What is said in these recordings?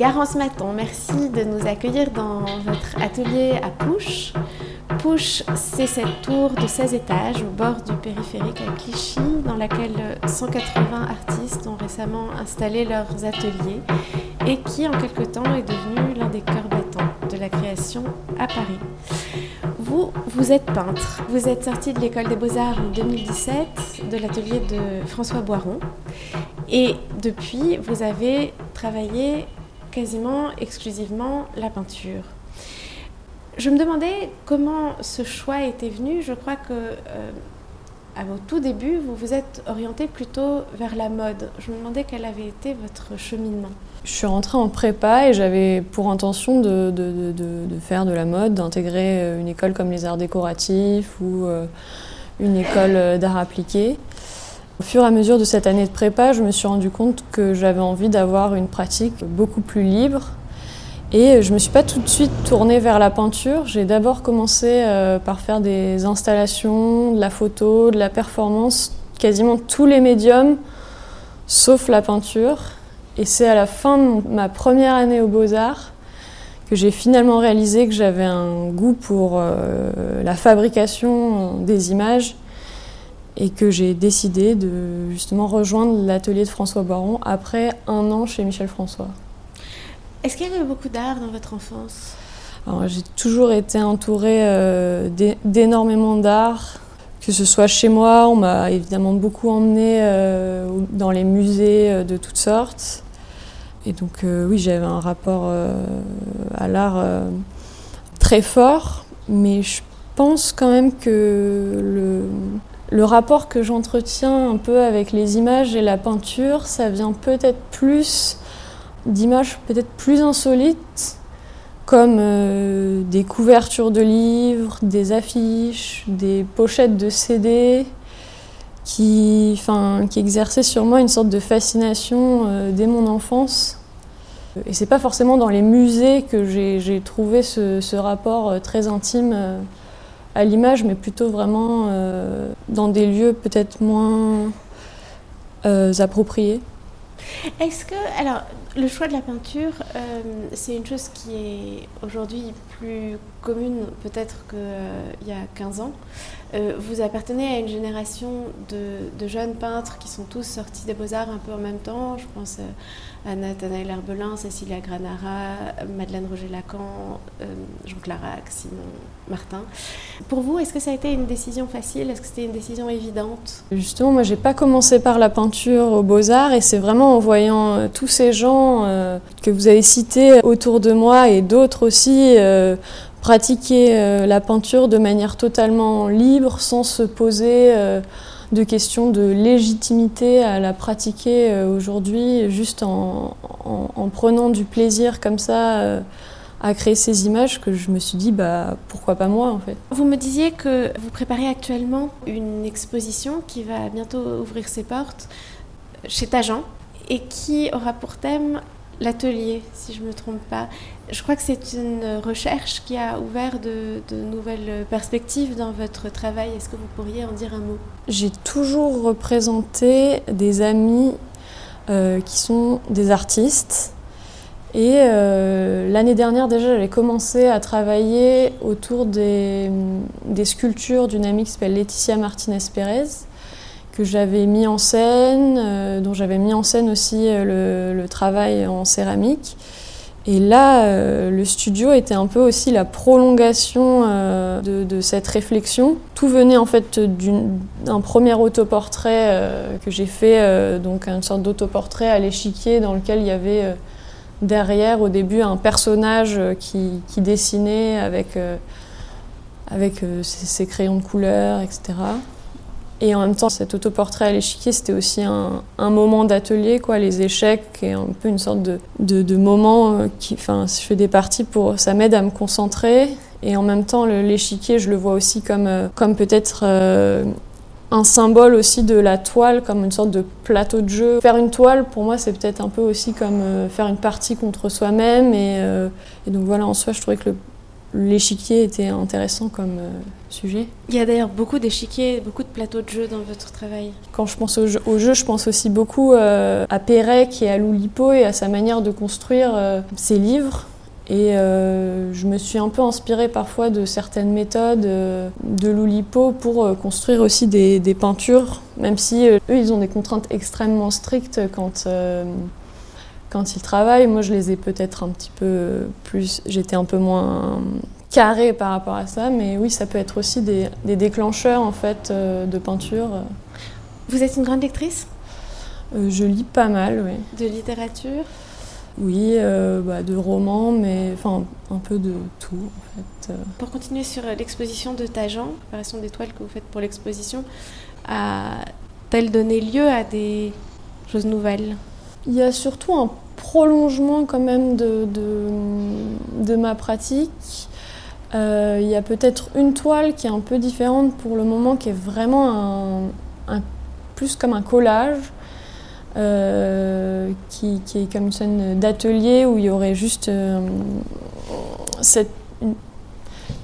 Garance Maton, merci de nous accueillir dans votre atelier à Pouche. Pouche, c'est cette tour de 16 étages au bord du périphérique à Clichy, dans laquelle 180 artistes ont récemment installé leurs ateliers et qui, en quelque temps, est devenu l'un des cœurs battants de la création à Paris. Vous, vous êtes peintre. Vous êtes sorti de l'école des beaux-arts en 2017, de l'atelier de François Boiron. Et depuis, vous avez travaillé quasiment exclusivement la peinture. Je me demandais comment ce choix était venu. Je crois que euh, à vos tout débuts, vous vous êtes orienté plutôt vers la mode. Je me demandais quel avait été votre cheminement. Je suis rentrée en prépa et j'avais pour intention de, de, faire de la mode, d'intégrer euh, une école comme les arts décoratifs ou euh, une école d'art appliqué. Au fur et à mesure de cette année de prépa, je me suis rendu compte que j'avais envie d'avoir une pratique beaucoup plus libre. Et je ne me suis pas tout de suite tournée vers la peinture. J'ai d'abord commencé euh, par faire des installations, de la photo, de la performance, quasiment tous les médiums, sauf la peinture. Et c'est à la fin de ma première année aux beaux-arts que j'ai finalement réalisé que j'avais un goût pour euh, la fabrication des images et que j'ai décidé de justement rejoindre l'atelier de François Baron après un an chez Michel François. Est-ce qu'il y avait beaucoup d'art dans votre enfance? J'ai toujours été entourée euh, d'énormément d'art, que ce soit chez moi, on m'a évidemment beaucoup emmenée euh, dans les musées euh, de toutes sortes. Et donc euh, oui, j'avais un rapport à l'art très fort, mais je pense quand même que le, le rapport que j'entretiens un peu avec les images et la peinture, ça vient peut-être plus d'images peut-être plus insolites, comme euh, des couvertures de livres, des affiches, des pochettes de CD, qui, qui exerçaient sur moi une sorte de fascination euh, dès mon enfance. Et c'est pas forcément dans les musées que j'ai trouvé ce, rapport euh, très intime à l'image, mais plutôt vraiment euh, dans des lieux peut-être moins euh, appropriés. Est-ce que, alors, le choix de la peinture, euh, c'est une chose qui est aujourd'hui plus commune peut-être qu'il euh, y a 15 ans. Euh, vous appartenez à une génération de, jeunes peintres qui sont tous sortis des beaux-arts un peu en même temps. Je pense à Nathanaël Herbelin, Cécilia Granara, Madeleine Roger-Lacan, Jean Clarac, Simon Martin. Pour vous, est-ce que ça a été une décision facile? Est-ce que c'était une décision évidente? Justement, moi, j'ai pas commencé par la peinture aux Beaux-Arts et c'est vraiment en voyant euh, tous ces gens euh, que vous avez cités autour de moi et d'autres aussi euh, pratiquer euh, la peinture de manière totalement libre, sans se poser de questions de légitimité à la pratiquer aujourd'hui, juste en, prenant du plaisir comme ça à créer ces images que je me suis dit bah pourquoi pas moi en fait. Vous me disiez que vous préparez actuellement une exposition qui va bientôt ouvrir ses portes chez Tajan et qui aura pour thème l'atelier, si je ne me trompe pas. Je crois que c'est une recherche qui a ouvert de, nouvelles perspectives dans votre travail. Est-ce que vous pourriez en dire un mot? J'ai toujours représenté des amis euh, qui sont des artistes. Et euh, l'année dernière déjà, j'avais commencé à travailler autour des, des sculptures d'une amie qui s'appelle Laetitia Martinez-Pérez que j'avais mis en scène, euh, dont j'avais mis en scène aussi euh, le, travail en céramique. Et là, euh, le studio était un peu aussi la prolongation de, cette réflexion. Tout venait en fait d'un premier autoportrait que j'ai fait, donc une sorte d'autoportrait à l'échiquier dans lequel il y avait derrière au début un personnage qui, qui dessinait avec, avec ses, ses, crayons de couleur, etc. Et en même temps, cet autoportrait à l'échiquier, c'était aussi un, moment d'atelier, quoi, les échecs, et un peu une sorte de, de, moment qui, enfin, je fais des parties pour, ça m'aide à me concentrer. Et en même temps, l'échiquier, je le vois aussi comme, comme peut-être euh, un symbole aussi de la toile, comme une sorte de plateau de jeu. Faire une toile, pour moi, c'est peut-être un peu aussi comme euh, faire une partie contre soi-même. Et, euh, et, donc voilà, en soi, je trouvais que le l'échiquier était intéressant comme euh, sujet. Il y a d'ailleurs beaucoup d'échiquiers, beaucoup de plateaux de jeux dans votre travail. Quand je pense au jeu, au jeu je pense aussi beaucoup euh, à Pérec et à Loulipo et à sa manière de construire euh, ses livres. Et je me suis un peu inspirée parfois de certaines méthodes de Loulipo pour construire aussi des, des, peintures, même si eux, ils ont des contraintes extrêmement strictes quand quand ils travaillent. Moi, je les ai peut-être un petit peu plus. J'étais un peu moins carré par rapport à ça, mais oui, ça peut être aussi des, déclencheurs en fait euh, de peinture. Vous êtes une grande lectrice? Euh, Je lis pas mal, oui. De littérature? Oui, euh, bah, de romans, mais enfin un peu de tout en fait. Pour continuer sur l'exposition de Tajan, préparation d'étoiles que vous faites pour l'exposition, a-t-elle donné lieu à des choses nouvelles? Il y a surtout un prolongement quand même de, ma pratique. Euh, il y a peut-être une toile qui est un peu différente pour le moment, qui est vraiment plus comme un collage, euh, qui, est comme une scène d'atelier où il y aurait juste euh, une,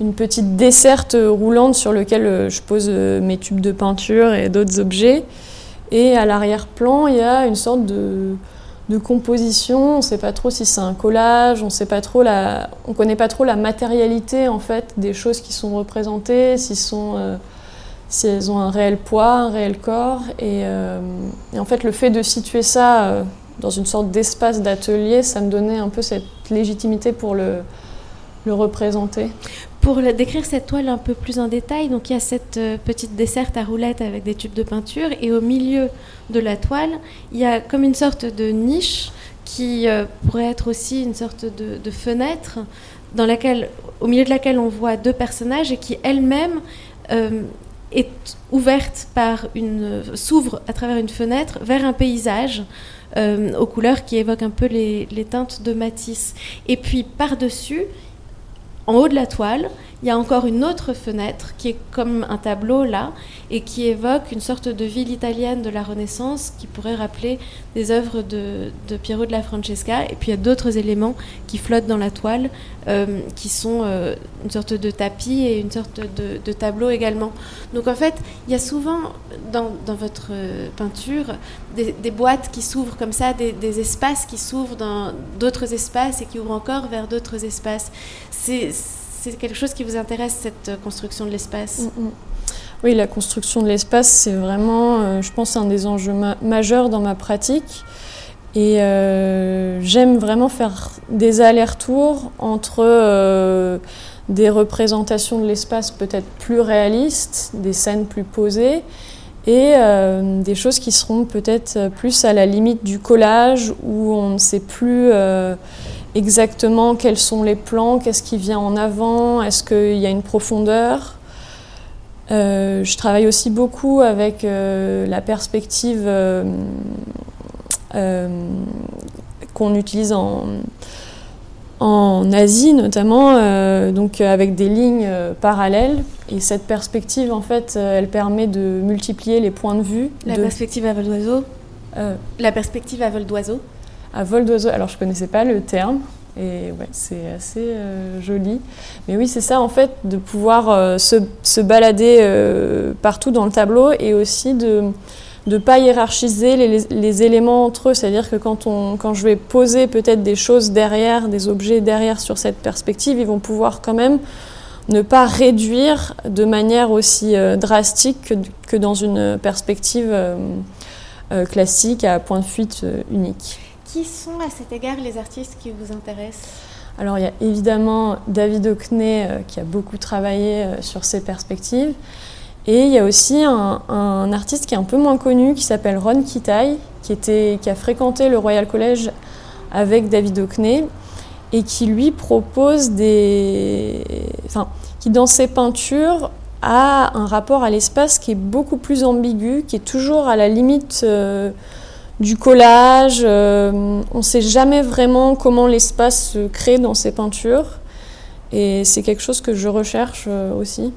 une, petite desserte roulante sur laquelle je pose mes tubes de peinture et d'autres objets. Et à l'arrière-plan, il y a une sorte de, composition. On ne sait pas trop si c'est un collage, on sait connaît pas trop la matérialité en fait des choses qui sont représentées, sont, euh, si elles ont un réel poids, un réel corps. Et, euh, en fait, le fait de situer ça euh, dans une sorte d'espace d'atelier, ça me donnait un peu cette légitimité pour le, le représenter. Pour décrire cette toile un peu plus en détail, donc il y a cette euh, petite desserte à roulettes avec des tubes de peinture et au milieu de la toile, il y a comme une sorte de niche qui euh, pourrait être aussi une sorte de, fenêtre dans laquelle, au milieu de laquelle on voit deux personnages et qui elle-même euh, est ouverte par une s'ouvre à travers une fenêtre vers un paysage aux couleurs qui évoquent un peu les, les teintes de Matisse. Et puis par-dessus, en haut de la toile, il y a encore une autre fenêtre qui est comme un tableau là et qui évoque une sorte de ville italienne de la Renaissance qui pourrait rappeler des œuvres de, Piero de la Francesca. Et puis il y a d'autres éléments qui flottent dans la toile euh, qui sont euh, une sorte de tapis et une sorte de, tableau également. Donc en fait, il y a souvent dans, votre euh, peinture des, boîtes qui s'ouvrent comme ça, des, espaces qui s'ouvrent dans d'autres espaces et qui ouvrent encore vers d'autres espaces. C'est quelque chose qui vous intéresse, cette construction de l'espace? Mm, mm. Oui, la construction de l'espace, c'est vraiment, je pense, un des enjeux majeurs dans ma pratique. Et euh, j'aime vraiment faire des allers-retours entre des représentations de l'espace peut-être plus réalistes, des scènes plus posées, et des choses qui seront peut-être plus à la limite du collage, où on ne sait plus exactement quels sont les plans, qu'est-ce qui vient en avant, est-ce qu'il y a une profondeur. Euh, je travaille aussi beaucoup avec euh, la perspective euh, qu'on utilise en, en, Asie notamment, donc avec des lignes parallèles. Et cette perspective, en fait, elle permet de multiplier les points de vue. La perspective à vol d'oiseau La perspective à vol d'oiseau à vol d'oiseau. Alors je connaissais pas le terme. Et ouais, c'est assez euh, joli. Mais oui, c'est ça en fait, de pouvoir euh, se, se, balader euh, partout dans le tableau et aussi de ne pas hiérarchiser les, les, éléments entre eux. C'est-à-dire que quand, on, quand je vais poser peut-être des choses derrière, des objets derrière sur cette perspective, ils vont pouvoir quand même ne pas réduire de manière aussi drastique que, que, dans une perspective classique à point de fuite unique. Qui sont à cet égard les artistes qui vous intéressent? Alors il y a évidemment David Hockney euh, qui a beaucoup travaillé euh, sur ces perspectives. Et il y a aussi un, artiste qui est un peu moins connu qui s'appelle Ron Kitai, qui, a fréquenté le Royal College avec David Hockney et qui lui propose des. Enfin, qui dans ses peintures a un rapport à l'espace qui est beaucoup plus ambigu, qui est toujours à la limite. Euh, du collage. Euh, on ne sait jamais vraiment comment l'espace se crée dans ces peintures. Et c'est quelque chose que je recherche euh, aussi.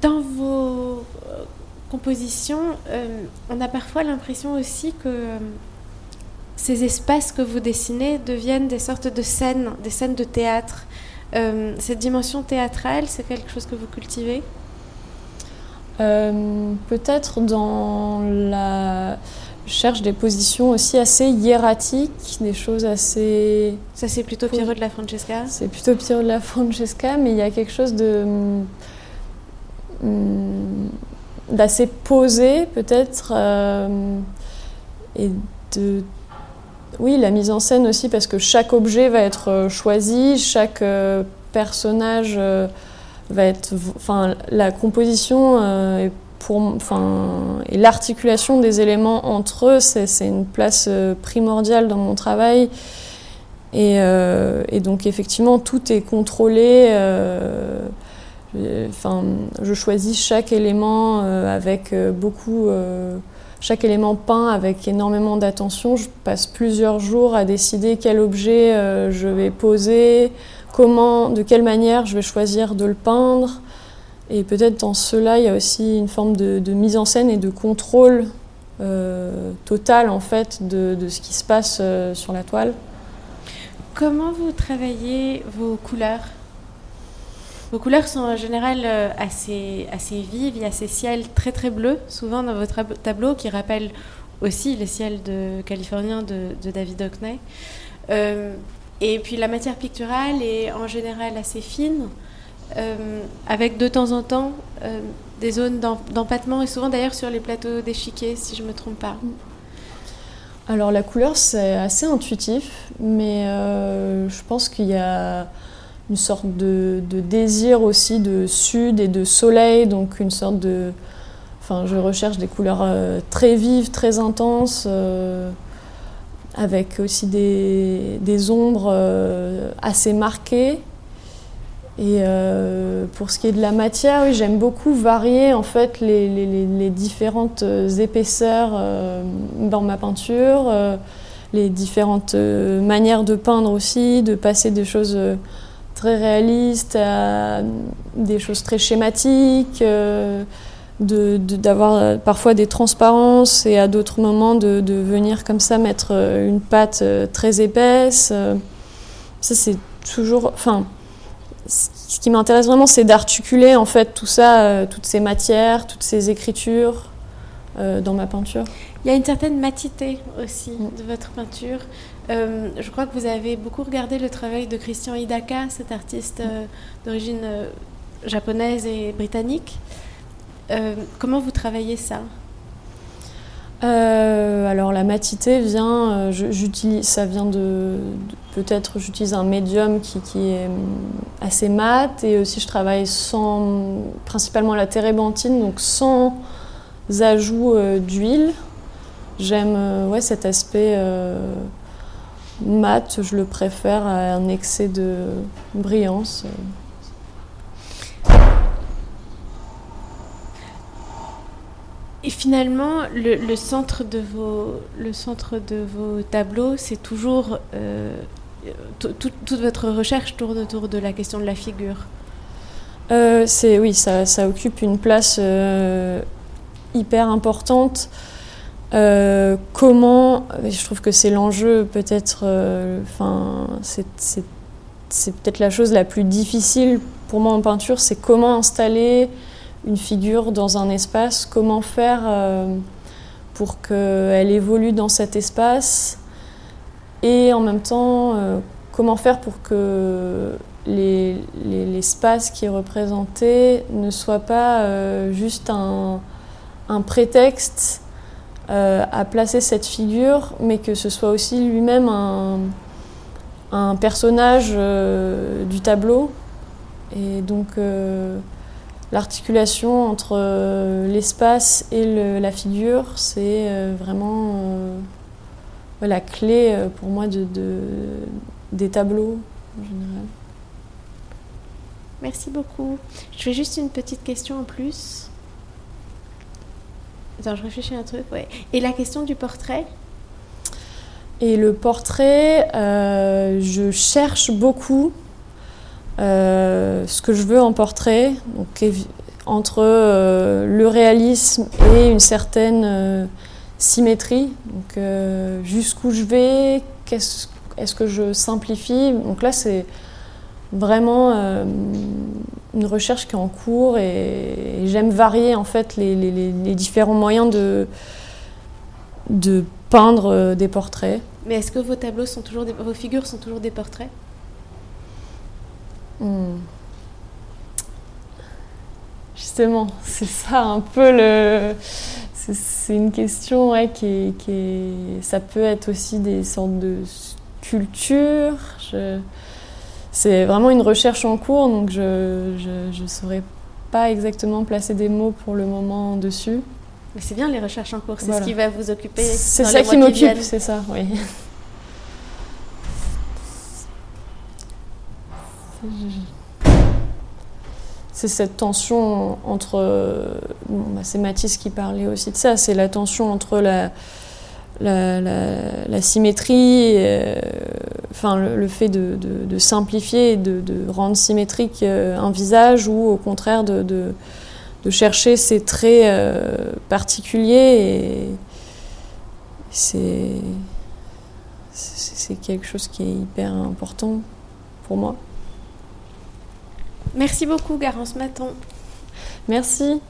Dans vos compositions, euh, on a parfois l'impression aussi que ces espaces que vous dessinez deviennent des sortes de scènes, des scènes de théâtre. Euh, cette dimension théâtrale, c'est quelque chose que vous cultivez? Euh, Peut-être dans la cherche des positions aussi assez hiératiques, des choses assez... Ça c'est plutôt Piero de la Francesca? C'est plutôt Piero de la Francesca, mais il y a quelque chose de d'assez posé peut-être euh, et de oui la mise en scène aussi parce que chaque objet va être euh, choisi chaque euh, personnage va être enfin la composition est pour, enfin, et l'articulation des éléments entre eux, c'est une place primordiale dans mon travail. Et, et, donc effectivement, tout est contrôlé. Enfin, je choisis chaque élément euh, avec euh, beaucoup, euh, chaque élément peint avec énormément d'attention. Je passe plusieurs jours à décider quel objet je vais poser, comment, de quelle manière je vais choisir de le peindre. Et peut-être dans cela, il y a aussi une forme de, mise en scène et de contrôle total en fait de, de, ce qui se passe sur la toile. Comment vous travaillez vos couleurs? Vos couleurs sont en général euh, assez, assez vives. Il y a ces ciels très très bleus, souvent dans votre tableau, qui rappellent aussi les ciels de, californiens de, David Hockney. Euh, et puis la matière picturale est en général assez fine, euh, avec de temps en temps des zones d'empattement, et souvent d'ailleurs sur les plateaux d'échiquier, si je ne me trompe pas. Alors la couleur, c'est assez intuitif, mais je pense qu'il y a une sorte de, désir aussi de sud et de soleil, donc une sorte de... Enfin, je recherche des couleurs euh, très vives, très intenses, euh, avec aussi des, des ombres euh, assez marquées. Et pour ce qui est de la matière, oui, j'aime beaucoup varier en fait les, les, les différentes épaisseurs dans ma peinture, les différentes manières de peindre aussi, de passer des choses très réaliste, à des choses très schématiques, euh, d'avoir euh, parfois des transparences et à d'autres moments de, de, venir comme ça mettre euh, une pâte très épaisse. Ça, c'est toujours. Enfin, ce qui m'intéresse vraiment, c'est d'articuler en fait tout ça, toutes ces matières, toutes ces écritures dans ma peinture. Il y a une certaine matité aussi mm. de votre peinture. Euh, je crois que vous avez beaucoup regardé le travail de Christian Hidaka, cet artiste euh, d'origine euh, japonaise et britannique. comment vous travaillez ça? Alors la matité vient, j'utilise, ça vient de, peut-être j'utilise un médium qui, est assez mat et aussi je travaille sans, principalement la térébenthine, donc sans ajout d'huile. J'aime ouais, cet aspect mat, je le préfère à un excès de brillance. Et finalement, le, centre de vos, le centre de vos tableaux, c'est toujours... Euh, toute votre recherche tourne autour de la question de la figure. Euh, c'est oui, ça, occupe une place euh, hyper importante. Euh, comment, je trouve que c'est l'enjeu peut-être, euh, c'est peut-être la chose la plus difficile pour moi en peinture, c'est comment installer une figure dans un espace, comment faire euh, pour qu'elle évolue dans cet espace et en même temps, comment faire pour que l'espace qui est représenté ne soit pas juste un prétexte euh, à placer cette figure, mais que ce soit aussi lui-même un, personnage euh, du tableau. Et donc euh, l'articulation entre l'espace et la figure, c'est vraiment la clé pour moi de, des tableaux en général. Merci beaucoup. Je fais juste une petite question en plus. Attends, je réfléchis à un truc. Ouais. Et la question du portrait Et le portrait, euh, je cherche beaucoup euh, ce que je veux en portrait. Donc, entre euh, le réalisme et une certaine symétrie. Donc jusqu'où je vais, est-ce que je simplifie Donc là, c'est vraiment une recherche qui est en cours et, j'aime varier en fait les, différents moyens de, de peindre des portraits. Mais est-ce que vos tableaux sont toujours des, vos figures sont toujours des portraits? Hmm. Justement, c'est ça un peu le. C'est une question qui, est, Ça peut être aussi des sortes de sculptures. C'est vraiment une recherche en cours, donc je ne saurais pas exactement placer des mots pour le moment dessus. Mais c'est bien les recherches en cours, c'est ce qui va vous occuper. C'est ça qui m'occupe, c'est ça, oui. C'est cette tension entre. Bah, c'est Mathis qui parlait aussi de ça, c'est la tension entre la, la, symétrie, euh, enfin, le, fait de, simplifier et de, rendre symétrique euh, un visage ou au contraire de chercher ces traits euh, particuliers c'est quelque chose qui est hyper important pour moi. Merci beaucoup Garance Maton. Merci.